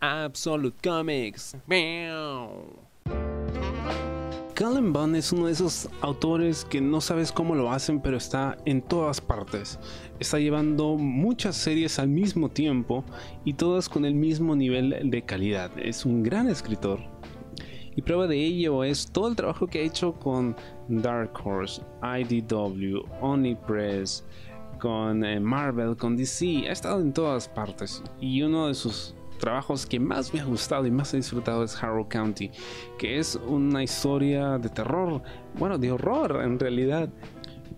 Absolute Comics. Cullen Bunn es uno de esos autores que no sabes cómo lo hacen, pero está en todas partes. Está llevando muchas series al mismo tiempo y todas con el mismo nivel de calidad. Es un gran escritor. Y prueba de ello es todo el trabajo que ha hecho con Dark Horse, IDW, Onipress, con eh, Marvel, con DC. Ha estado en todas partes. Y uno de sus trabajos que más me ha gustado y más he disfrutado es Harrow County, que es una historia de terror, bueno, de horror en realidad,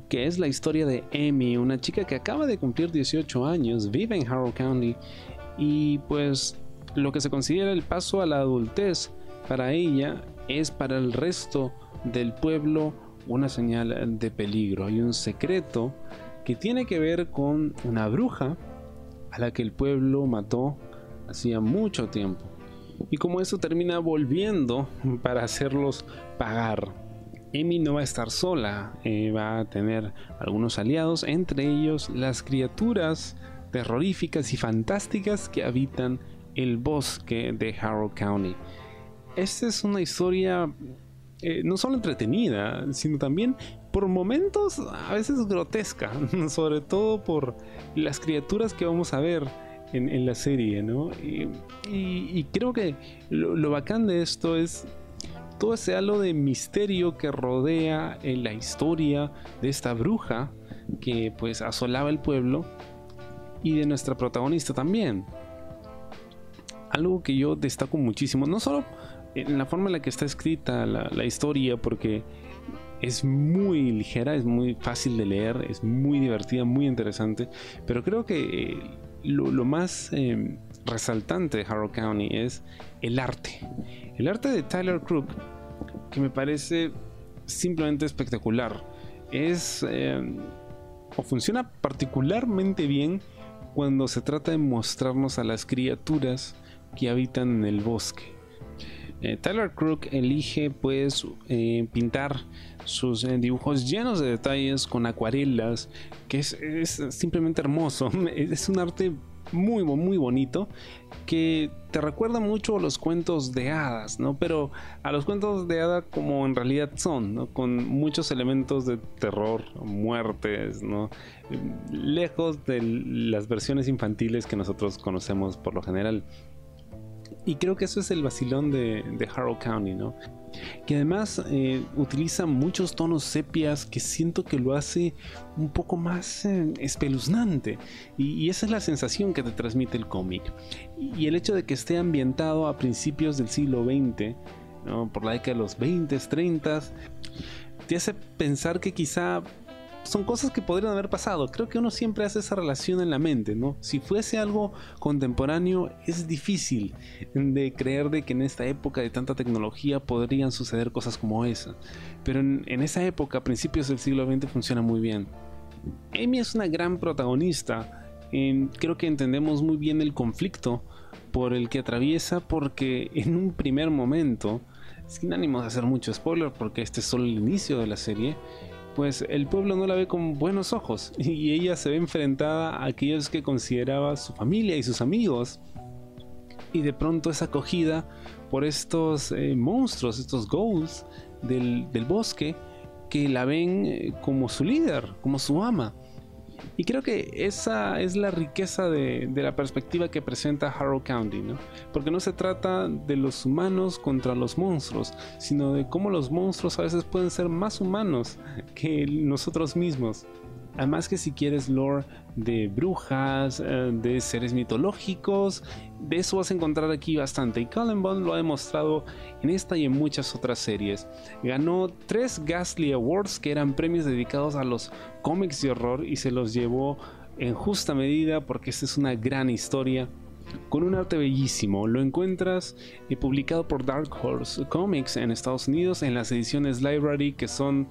que es la historia de Amy, una chica que acaba de cumplir 18 años, vive en Harrow County y pues lo que se considera el paso a la adultez para ella es para el resto del pueblo una señal de peligro. Hay un secreto que tiene que ver con una bruja a la que el pueblo mató hacía mucho tiempo. Y como eso termina volviendo para hacerlos pagar. Amy no va a estar sola, eh, va a tener algunos aliados, entre ellos las criaturas terroríficas y fantásticas que habitan el bosque de Harrow County. Esta es una historia eh, no solo entretenida, sino también por momentos a veces grotesca, sobre todo por las criaturas que vamos a ver en, la serie, ¿no? Y, creo que lo, bacán de esto es todo ese halo de misterio que rodea en la historia de esta bruja que pues asolaba el pueblo y de nuestra protagonista también. Algo que yo destaco muchísimo, no solo en la forma en la que está escrita la, historia, porque es muy ligera, es muy fácil de leer, es muy divertida, muy interesante, pero creo que lo, más em, resaltante de Harrow County es el arte. El arte de Tyler Crook, que me parece simplemente espectacular. Es em, o funciona particularmente bien cuando se trata de mostrarnos a las criaturas que habitan en el bosque. Eh, Tyler Crook elige pues eh, pintar sus eh, dibujos llenos de detalles con acuarelas, que es, simplemente hermoso. Es un arte muy, muy bonito que te recuerda mucho a los cuentos de hadas, ¿no? Pero a los cuentos de hadas como en realidad son, Con muchos elementos de terror, muertes, ¿no? Lejos de las versiones infantiles que nosotros conocemos por lo general. Y creo que eso es el vacilón de, Harrow County, ¿no? Que además eh, utiliza muchos tonos sepias que siento que lo hace un poco más eh, espeluznante. Y, esa es la sensación que te transmite el cómic. Y, el hecho de que esté ambientado a principios del siglo XX, por la década de los 20, 30, te hace pensar que quizá son cosas que podrían haber pasado. Creo que uno siempre hace esa relación en la mente, ¿no? Si fuese algo contemporáneo, es difícil de creer de que en esta época de tanta tecnología podrían suceder cosas como esa. Pero en, esa época, a principios del siglo XX, funciona muy bien. Amy es una gran protagonista. creo que entendemos muy bien el conflicto por el que atraviesa porque en un primer momento, sin ánimo de hacer mucho spoiler porque este es solo el inicio de la serie, pues el pueblo no la ve con buenos ojos y ella se ve enfrentada a aquellos que consideraba su familia y sus amigos. Y de pronto es acogida por estos eh, monstruos, estos ghouls del, bosque que la ven eh, como su líder, como su ama. Y creo que esa es la riqueza de, la perspectiva que presenta Harrow County, ¿no? Porque no se trata de los humanos contra los monstruos, sino de cómo los monstruos a veces pueden ser más humanos que nosotros mismos. Además que si quieres lore de brujas, eh, de seres mitológicos, de eso vas a encontrar aquí bastante. Y Cullen Bunn lo ha demostrado en esta y en muchas otras series. Ganó tres Ghastly Awards que eran premios dedicados a los cómics de horror y se los llevó en justa medida porque esta es una gran historia con un arte bellísimo. Lo encuentras eh, publicado por Dark Horse Comics en Estados Unidos en las ediciones Library que son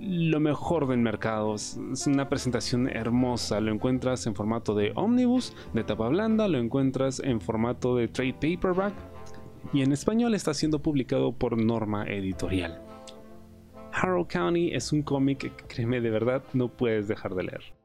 lo mejor del mercado. Es una presentación hermosa. Lo encuentras en formato de omnibus, de tapa blanda, lo encuentras en formato de trade paperback y en español está siendo publicado por Norma Editorial. Harrow County es un cómic que créeme de verdad no puedes dejar de leer.